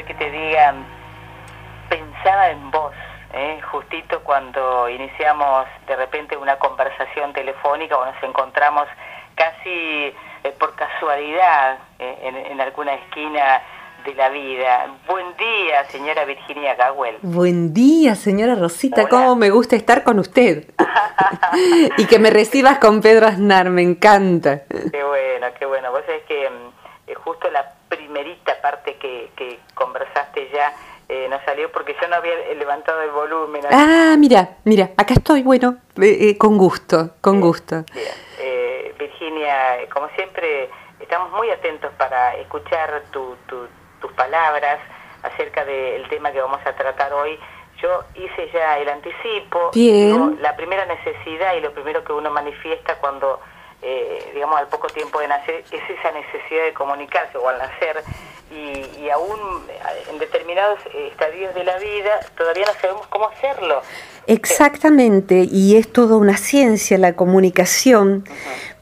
que te digan, pensaba en vos, ¿eh? justito cuando iniciamos de repente una conversación telefónica o nos encontramos casi eh, por casualidad eh, en, alguna esquina de la vida. Buen día, señora Virginia Gawel. Buen día, señora Rosita. Cómo me gusta estar con usted. y que me recibas con Pedro Aznar, me encanta. Qué bueno, qué bueno. Vos sabés que mm, justo la primerita parte que, que conversaste ya eh, no salió porque yo no había levantado el volumen. Ah, mira, mira, acá estoy, bueno, eh, eh, con gusto, con gusto. Virginia, como siempre, estamos muy atentos para escuchar tus palabras acerca del tema que vamos a tratar hoy. Yo hice ya el anticipo. Bien. la primera necesidad y lo primero que uno manifiesta cuando, digamos, al poco tiempo de nacer es esa necesidad de comunicarse o al nacer y, aún en determinados estadios de la vida todavía no sabemos cómo hacerlo. Exactamente, y es toda una ciencia la comunicación,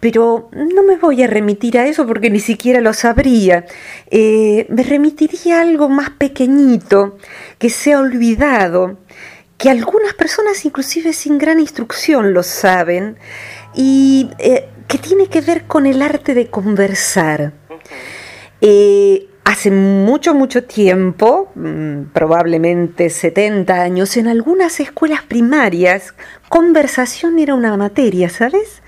pero no me voy a remitir a eso porque ni siquiera lo sabría. Eh, me remitiría a algo más pequeñito, que se ha olvidado, que algunas personas inclusive sin gran instrucción lo saben, y eh, que tiene que ver con el arte de conversar. Hace mucho, mucho tiempo, mm, probablemente 70 años, en algunas escuelas primarias, conversación era una materia, ¿sabes?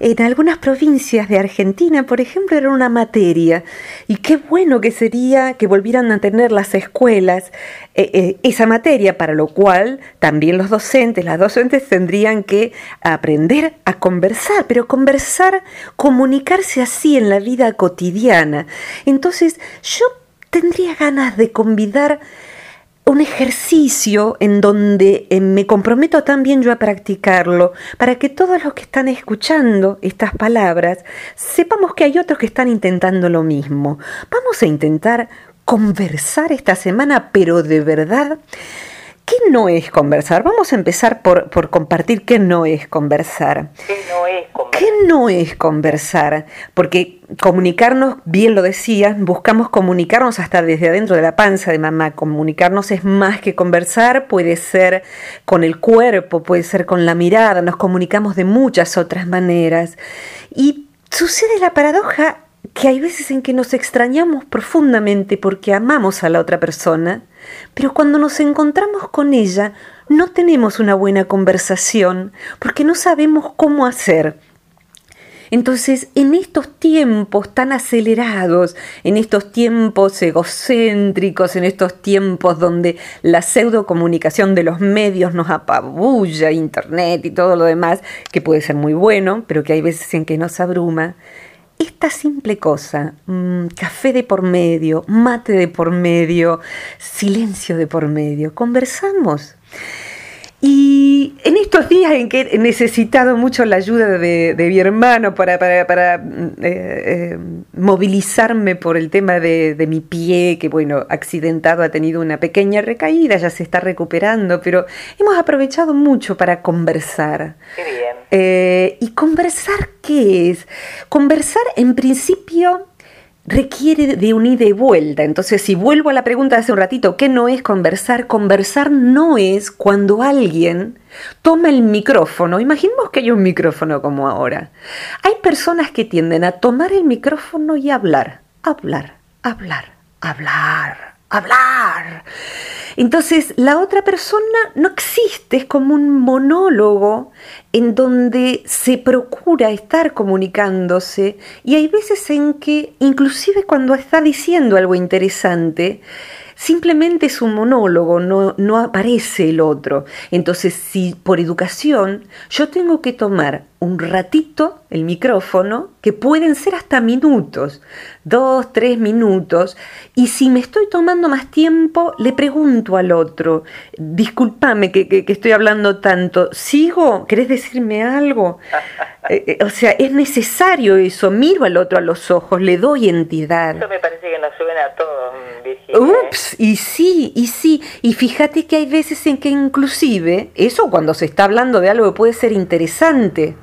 En algunas provincias de Argentina, por ejemplo, era una materia. Y qué bueno que sería que volvieran a tener las escuelas eh, eh, esa materia, para lo cual también los docentes, las docentes tendrían que aprender a conversar, pero conversar, comunicarse así en la vida cotidiana. Entonces, yo tendría ganas de convidar un ejercicio en donde eh, me comprometo también yo a practicarlo, para que todos los que están escuchando estas palabras sepamos que hay otros que están intentando lo mismo. Vamos a intentar conversar esta semana, pero de verdad ¿Qué no es conversar? Vamos a empezar por, compartir qué no es conversar. ¿Qué no es conversar? ¿Qué no es conversar? Porque comunicarnos, bien lo decía, buscamos comunicarnos hasta desde adentro de la panza de mamá. Comunicarnos es más que conversar, puede ser con el cuerpo, puede ser con la mirada, nos comunicamos de muchas otras maneras. Y sucede la paradoja que hay veces en que nos extrañamos profundamente porque amamos a la otra persona, pero cuando nos encontramos con ella no tenemos una buena conversación porque no sabemos cómo hacer. Entonces, en estos tiempos tan acelerados, en estos tiempos egocéntricos, en estos tiempos donde la pseudocomunicación de los medios nos apabulla, Internet y todo lo demás, que puede ser muy bueno, pero que hay veces en que nos abruma, esta simple cosa, mm, café de por medio, mate de por medio, silencio de por medio, conversamos. Y en estos días en que he necesitado mucho la ayuda de, mi hermano para, para, mm, eh, eh, movilizarme por el tema de, mi pie, que bueno, accidentado ha tenido una pequeña recaída, ya se está recuperando, pero hemos aprovechado mucho para conversar. Qué bien. Eh, ¿Y conversar qué es? Conversar en principio requiere de un ida y vuelta. Entonces, si vuelvo a la pregunta de hace un ratito, ¿qué no es conversar? Conversar no es cuando alguien toma el micrófono. Imaginemos que hay un micrófono como ahora. Hay personas que tienden a tomar el micrófono y hablar, hablar, hablar, hablar, hablar. Entonces, la otra persona no existe, es como un monólogo en donde se procura estar comunicándose y hay veces en que, inclusive cuando está diciendo algo interesante, simplemente es un monólogo, no, no aparece el otro. Entonces, si por educación yo tengo que tomar un ratito el micrófono, que pueden ser hasta minutos, dos, tres minutos, y si me estoy tomando más tiempo, le pregunto al otro, discúlpame que, que, estoy hablando tanto, ¿sigo? ¿Querés decirme algo? Eh, eh, o sea, es necesario eso, miro al otro a los ojos, le doy entidad. Eso me parece que nos suena a todos. Ups, y sí, y sí, y fíjate que hay veces en que inclusive, eso cuando se está hablando de algo que puede ser interesante,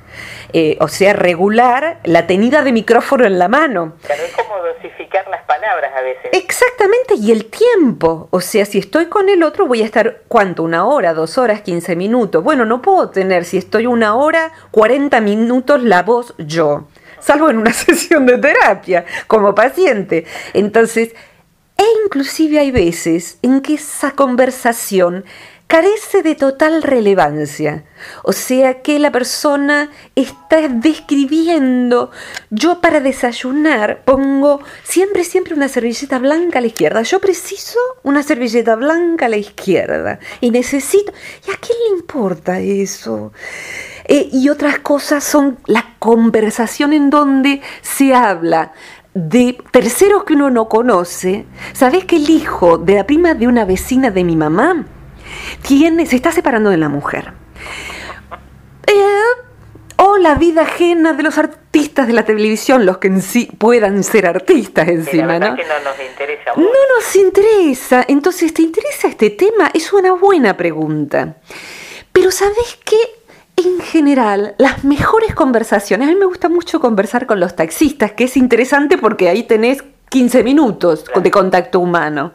eh, o sea, regular la tenida de micrófono en la mano. Claro, es como dosificar las palabras a veces. Exactamente, y el tiempo. O sea, si estoy con el otro, voy a estar, ¿cuánto? ¿Una hora, dos horas, quince minutos? Bueno, no puedo tener, si estoy una hora, cuarenta minutos la voz yo, salvo en una sesión de terapia como paciente. Entonces, e inclusive hay veces en que esa conversación carece de total relevancia. O sea que la persona está describiendo, yo para desayunar pongo siempre, siempre una servilleta blanca a la izquierda. Yo preciso una servilleta blanca a la izquierda y necesito... ¿Y a quién le importa eso? Eh, y otras cosas son la conversación en donde se habla de terceros que uno no conoce. ¿Sabes que el hijo de la prima de una vecina de mi mamá tiene, se está separando de la mujer. Eh, o la vida ajena de los artistas de la televisión, los que en sí puedan ser artistas encima, ¿no? Que no nos interesa No nos interesa. Entonces, ¿te interesa este tema? Es una buena pregunta. Pero ¿sabes qué? En general, las mejores conversaciones, a mí me gusta mucho conversar con los taxistas, que es interesante porque ahí tenés 15 minutos de contacto humano.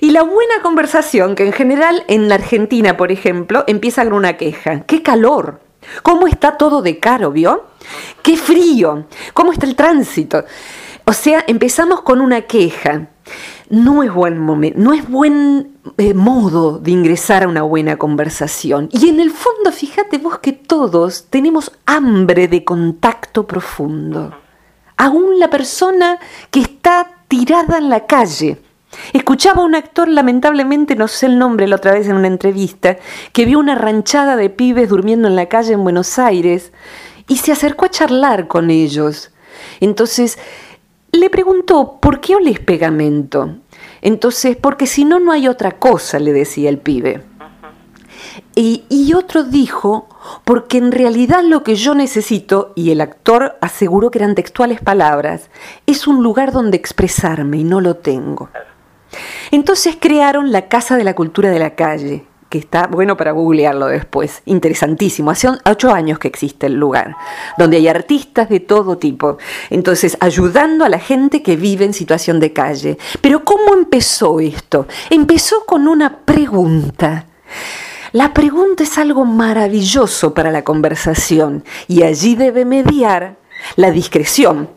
Y la buena conversación, que en general en la Argentina, por ejemplo, empieza con una queja. ¡Qué calor! ¿Cómo está todo de caro, vio? ¡Qué frío! ¿Cómo está el tránsito? O sea, empezamos con una queja. No es buen momento, no es buen eh, modo de ingresar a una buena conversación. Y en el fondo, fíjate vos que todos tenemos hambre de contacto profundo. Aún la persona que está tirada en la calle, Escuchaba a un actor, lamentablemente no sé el nombre la otra vez en una entrevista, que vio una ranchada de pibes durmiendo en la calle en Buenos Aires y se acercó a charlar con ellos. Entonces le preguntó, ¿por qué oles pegamento? Entonces, porque si no, no hay otra cosa, le decía el pibe. Y, y, otro dijo, porque en realidad lo que yo necesito, y el actor aseguró que eran textuales palabras, es un lugar donde expresarme y no lo tengo. Entonces crearon la Casa de la Cultura de la Calle, que está bueno para googlearlo después, interesantísimo. Hace ocho años que existe el lugar, donde hay artistas de todo tipo. Entonces, ayudando a la gente que vive en situación de calle. Pero ¿cómo empezó esto? Empezó con una pregunta. La pregunta es algo maravilloso para la conversación y allí debe mediar la discreción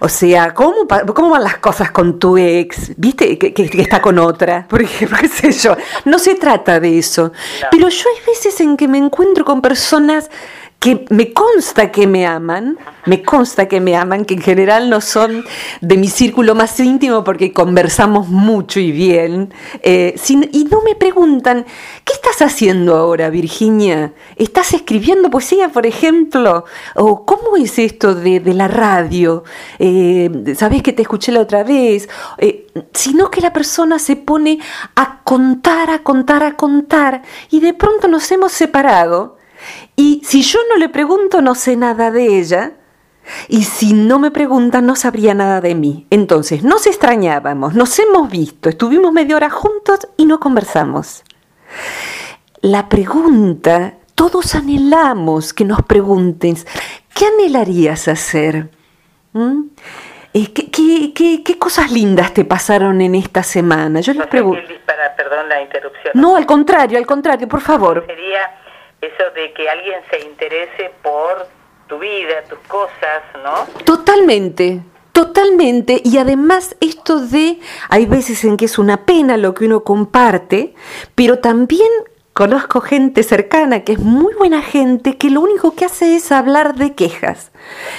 o sea, ¿cómo, ¿cómo van las cosas con tu ex? ¿Viste? Que, que, está con otra. Por ejemplo, qué sé yo. No se trata de eso. Pero yo hay veces en que me encuentro con personas que me consta que me aman, me consta que me aman, que en general no son de mi círculo más íntimo porque conversamos mucho y bien, eh, y no me preguntan, ¿qué estás haciendo ahora, Virginia? ¿Estás escribiendo poesía, por ejemplo? ¿O cómo es esto de, la radio? Eh, ¿Sabes que te escuché la otra vez? Eh, sino que la persona se pone a contar, a contar, a contar, y de pronto nos hemos separado y si yo no le pregunto, no sé nada de ella. Y si no me preguntan, no sabría nada de mí. Entonces, nos extrañábamos, nos hemos visto, estuvimos media hora juntos y no conversamos. La pregunta, todos anhelamos que nos pregunten, ¿qué anhelarías hacer? ¿Mm? Eh, ¿Qué, cosas lindas te pasaron en esta semana? Yo les pregunto. Perdón la interrupción. No, al contrario, al contrario, por favor. Sería eso de que alguien se interese por tu vida, tus cosas, ¿no? Totalmente. Totalmente, y además esto de, hay veces en que es una pena lo que uno comparte, pero también Conozco gente cercana que es muy buena gente que lo único que hace es hablar de quejas.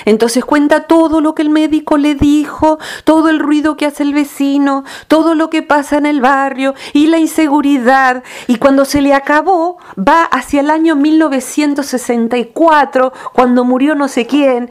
Entonces cuenta todo lo que el médico le dijo, todo el ruido que hace el vecino, todo lo que pasa en el barrio y la inseguridad. Y cuando se le acabó, va hacia el año 1964, cuando murió no sé quién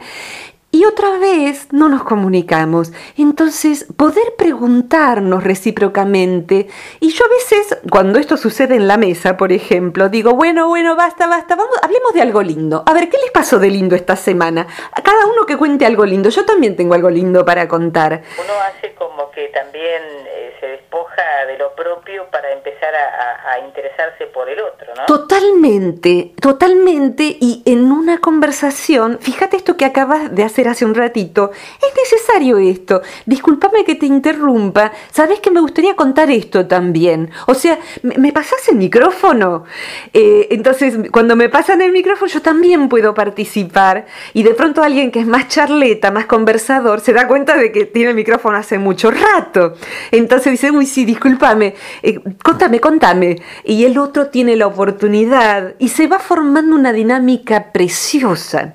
y otra vez no nos comunicamos. Entonces, poder preguntarnos recíprocamente. Y yo a veces, cuando esto sucede en la mesa, por ejemplo, digo, bueno, bueno, basta, basta, vamos, hablemos de algo lindo. A ver, ¿qué les pasó de lindo esta semana? A cada uno que cuente algo lindo. Yo también tengo algo lindo para contar. Uno hace como que también eh, se despoja de lo propio para empezar a, interesarse por el otro, Totalmente, totalmente. Y en una conversación, fíjate esto que acabas de hacer hace un ratito, es necesario esto. Discúlpame que te interrumpa, sabes que me gustaría contar esto también. O sea, ¿me, pasas el micrófono? Eh, entonces, cuando me pasan el micrófono, yo también puedo participar. Y de pronto alguien que es más charleta, más conversador, se da cuenta de que tiene el micrófono hace mucho rato. Entonces dice, uy, sí, discúlpame, eh, contame, contame. Y el otro tiene la oportunidad y se va formando una dinámica preciosa.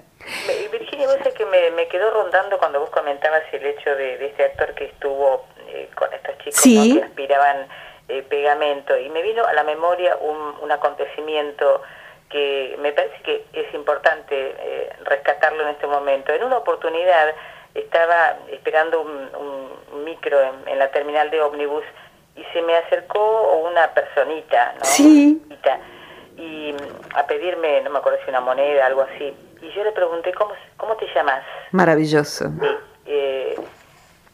Virginia, vos que me, quedó rondando cuando vos comentabas el hecho de, este actor que estuvo eh, con estos chicos que aspiraban eh, pegamento y me vino a la memoria un, acontecimiento que me parece que es importante rescatarlo en este momento. En una oportunidad estaba esperando un, micro en, la terminal de ómnibus y se me acercó una personita, ¿no? Sí. Y a pedirme, no me acuerdo si una moneda, algo así. Y yo le pregunté, ¿cómo, cómo te llamas? Maravilloso. Sí. Eh,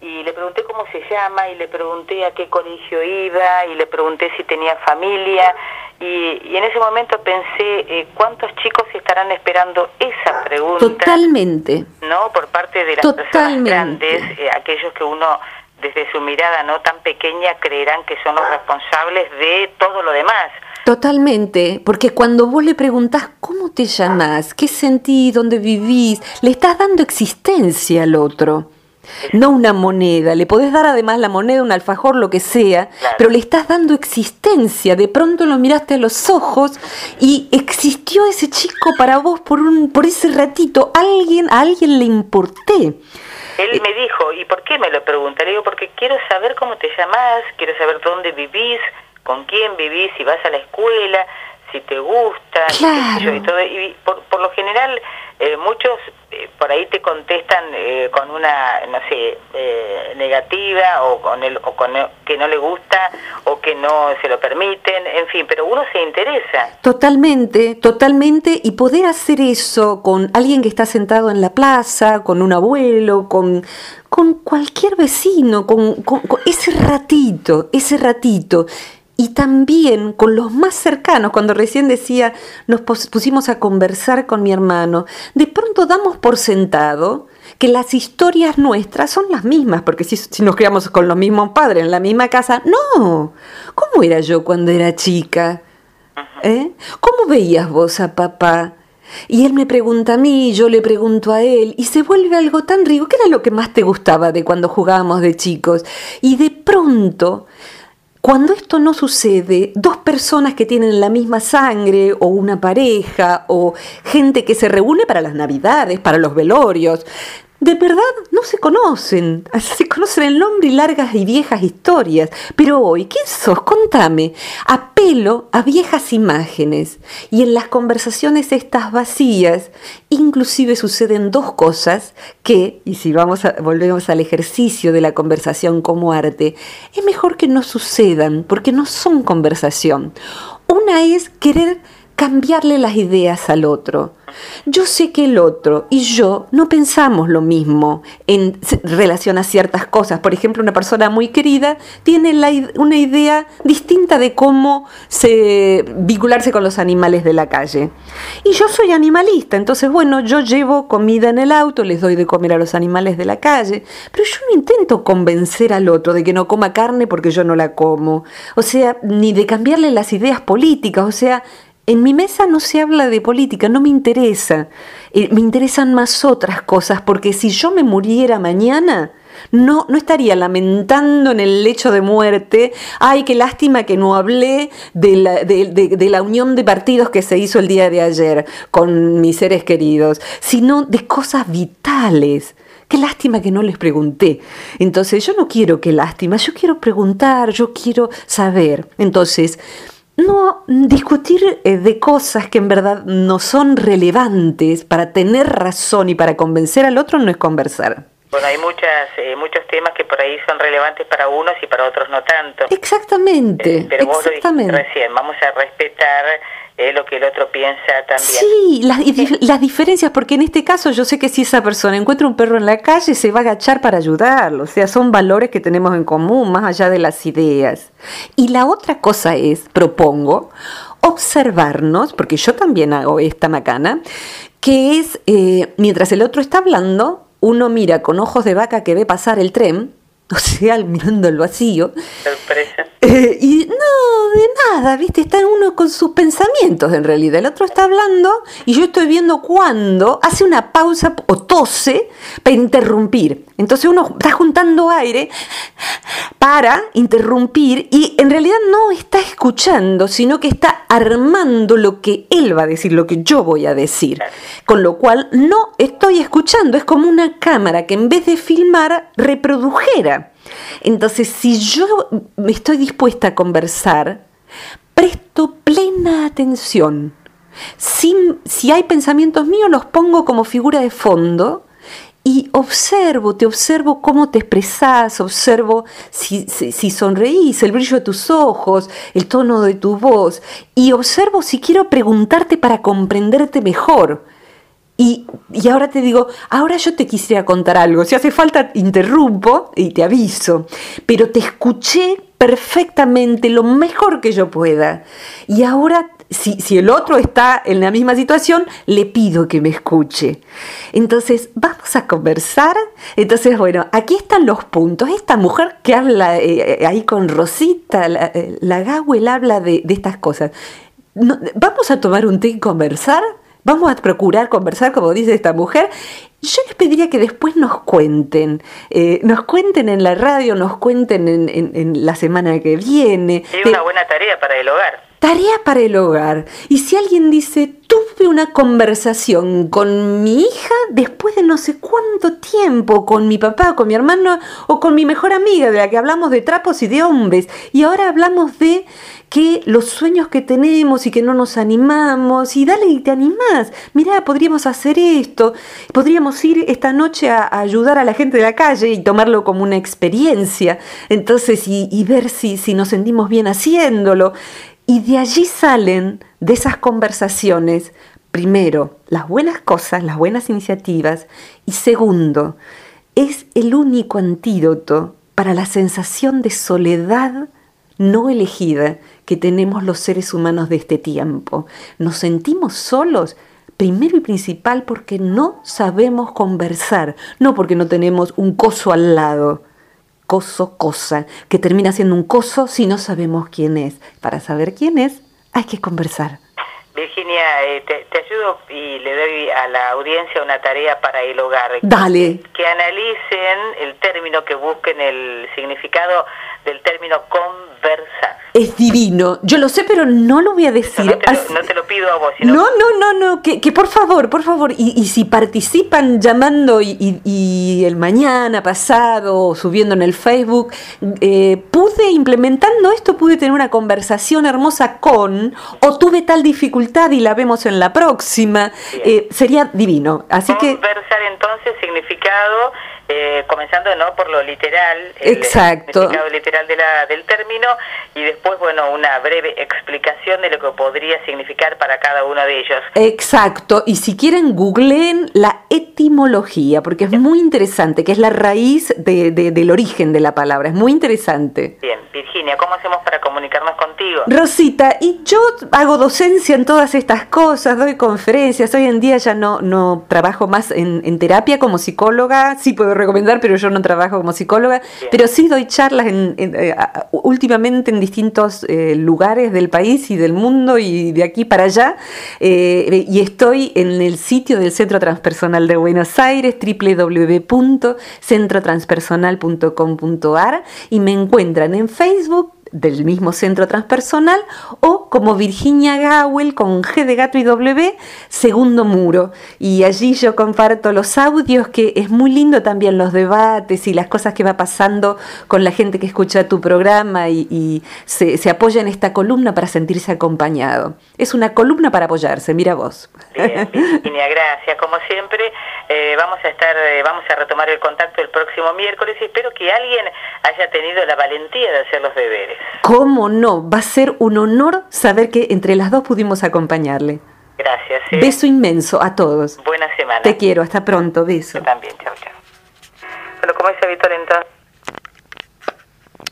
y le pregunté cómo se llama y le pregunté a qué colegio iba y le pregunté si tenía familia y, en ese momento pensé eh, cuántos chicos estarán esperando esa pregunta. Totalmente. ¿No? Por parte de las personas grandes, eh, aquellos que uno desde su mirada no tan pequeña creerán que son los responsables de todo lo demás. Totalmente, porque cuando vos le preguntás cómo te llamás, qué sentís, dónde vivís, le estás dando existencia al otro no una moneda. Le podés dar además la moneda, un alfajor, lo que sea, pero le estás dando existencia. De pronto lo miraste a los ojos y existió ese chico para vos por un, por ese ratito. Alguien, a alguien le importé. Él eh, me dijo, ¿y por qué me lo pregunta? Le digo, porque quiero saber cómo te llamás, quiero saber dónde vivís, con quién vivís, si vas a la escuela, si te gusta, y, todo. y por, por lo general eh, muchos eh, por ahí te contestan eh, con una, no sé, negativa o con, el, o con que no le gusta o que no se lo permiten, en fin, pero uno se interesa. Totalmente, totalmente, y poder hacer eso con alguien que está sentado en la plaza, con un abuelo, con, con cualquier vecino, con, con ese ratito, ese ratito y también con los más cercanos, cuando recién decía, nos pusimos a conversar con mi hermano, de pronto damos por sentado que las historias nuestras son las mismas, porque si, nos criamos con los mismos padres en la misma casa, no, ¿cómo era yo cuando era chica? ¿Eh? ¿Cómo veías vos a papá? Y él me pregunta a mí, yo le pregunto a él, y se vuelve algo tan rico. ¿Qué era lo que más te gustaba de cuando jugábamos de chicos? Y de pronto cuando esto no sucede, dos personas que tienen la misma sangre o una pareja o gente que se reúne para las navidades, para los velorios, de verdad no se conocen, se conocen el nombre y largas y viejas historias. Pero hoy, ¿quién sos? Contame. Apelo a viejas imágenes. Y en las conversaciones estas vacías, inclusive suceden dos cosas que, y si vamos a, volvemos al ejercicio de la conversación como arte, es mejor que no sucedan, porque no son conversación. Una es querer cambiarle las ideas al otro. Yo sé que el otro y yo no pensamos lo mismo en relación a ciertas cosas. Por ejemplo, una persona muy querida tiene una idea distinta de cómo se, vincularse con los animales de la calle. Y yo soy animalista, entonces, bueno, yo llevo comida en el auto, les doy de comer a los animales de la calle, pero yo no intento convencer al otro de que no coma carne porque yo no la como. O sea, ni de cambiarle las ideas políticas. O sea, en mi mesa no se habla de política, no me interesa. Eh, me interesan más otras cosas, porque si yo me muriera mañana, no, no estaría lamentando en el lecho de muerte, ay, qué lástima que no hablé de la, de la unión de partidos que se hizo el día de ayer con mis seres queridos, sino de cosas vitales. Qué lástima que no les pregunté. Entonces, yo no quiero qué lástima, yo quiero preguntar, yo quiero saber. Entonces, no discutir eh, de cosas que en verdad no son relevantes para tener razón y para convencer al otro no es conversar. Bueno, hay muchas, eh, muchos temas que por ahí son relevantes para unos y para otros no tanto. Exactamente. Eh, pero vos lo dijiste recién, vamos a respetar eh, lo que el otro piensa también. Sí, las, las, diferencias, porque en este caso yo sé que si esa persona encuentra un perro en la calle, se va a agachar para ayudarlo. O sea, son valores que tenemos en común, más allá de las ideas. Y la otra cosa es, propongo, observarnos, porque yo también hago esta macana, que es, eh, mientras el otro está hablando, uno mira con ojos de vaca que ve pasar el tren, o sea, mirando el vacío. Sorpresa. Eh, y Está uno con sus pensamientos en realidad. El otro está hablando y yo estoy viendo cuando hace una pausa o tose para interrumpir. Entonces uno está juntando aire para interrumpir y en realidad no está escuchando, sino que está armando lo que él va a decir, lo que yo voy a decir. Con lo cual no estoy escuchando, es como una cámara que en vez de filmar reprodujera. Entonces, si yo me estoy dispuesta a conversar, presto plena atención. Si, si hay pensamientos míos, los pongo como figura de fondo y observo, te observo cómo te expresas, observo si, si, sonreís, el brillo de tus ojos, el tono de tu voz, y observo si quiero preguntarte para comprenderte mejor. Y, ahora te digo, ahora yo te quisiera contar algo. Si hace falta, interrumpo y te aviso. Pero te escuché perfectamente lo mejor que yo pueda. Y ahora, si, si el otro está en la misma situación, le pido que me escuche. Entonces, vamos a conversar. Entonces, bueno, aquí están los puntos. Esta mujer que habla eh, ahí con Rosita, la, eh, la habla de, estas cosas. ¿Vamos a tomar un té y conversar? Vamos a procurar conversar, como dice esta mujer. Yo les pediría que después nos cuenten, eh, nos cuenten en la radio, nos cuenten en, la semana que viene. Es una buena tarea para el hogar. Tarea para el hogar. Y si alguien dice, tuve una conversación con mi hija después de no sé cuánto tiempo, con mi papá, con mi hermano o con mi mejor amiga, de la que hablamos de trapos y de hombres, y ahora hablamos de que los sueños que tenemos y que no nos animamos, y dale y te animás, mirá, podríamos hacer esto, podríamos ir esta noche a, ayudar a la gente de la calle y tomarlo como una experiencia, entonces, y, y ver si, si nos sentimos bien haciéndolo. Y de allí salen, de esas conversaciones, primero, las buenas cosas, las buenas iniciativas, y segundo, es el único antídoto para la sensación de soledad no elegida que tenemos los seres humanos de este tiempo. Nos sentimos solos, primero y principal porque no sabemos conversar, no porque no tenemos un coso al lado coso, cosa, que termina siendo un coso si no sabemos quién es. Para saber quién es, hay que conversar. Virginia, eh, te, ayudo y le doy a la audiencia una tarea para el hogar. Dale. Que, analicen el término, que busquen el significado del término conversar. Es divino. Yo lo sé, pero no lo voy a decir. No te, lo, pido a vos. Sino... No, no, no, no. Que, por favor, por favor. Y, si participan llamando y, el mañana pasado, subiendo en el Facebook, eh, pude, implementando esto, pude tener una conversación hermosa con, o tuve tal dificultad y la vemos en la próxima. Eh, sería divino. Así que. Conversar entonces, significado eh, comenzando no por lo literal, el significado literal de la, del término, y después, bueno, una breve explicación de lo que podría significar para cada uno de ellos. Exacto, y si quieren, googleen la etimología, porque es muy interesante, que es la raíz de, del origen de la palabra, es muy interesante. Bien, Virginia, ¿cómo hacemos para comunicarnos contigo? Rosita, y yo hago docencia en todas estas cosas, doy conferencias, hoy en día ya no, no trabajo más en, en terapia como psicóloga, sí puedo recomendar, pero yo no trabajo como psicóloga, pero sí doy charlas en, eh, últimamente en distintos eh, lugares del país y del mundo y de aquí para allá. Eh, y estoy en el sitio del Centro Transpersonal de Buenos Aires, www.centrotranspersonal.com.ar y me encuentran en Facebook del mismo centro transpersonal o como Virginia Gawel con G de gato y W, segundo muro. Y allí yo comparto los audios, que es muy lindo también los debates y las cosas que va pasando con la gente que escucha tu programa y, se, apoya en esta columna para sentirse acompañado. Es una columna para apoyarse, mira vos. Virginia, gracias. Como siempre, eh, vamos a estar, eh, vamos a retomar el contacto el próximo miércoles y espero que alguien haya tenido la valentía de hacer los deberes. ¿Cómo no? Va a ser un honor saber que entre las dos pudimos acompañarle. Gracias. ¿eh? Beso inmenso a todos. Buena semana. Te quiero, hasta pronto, beso. Yo también, chao, chao. Bueno, como dice Víctor, entonces...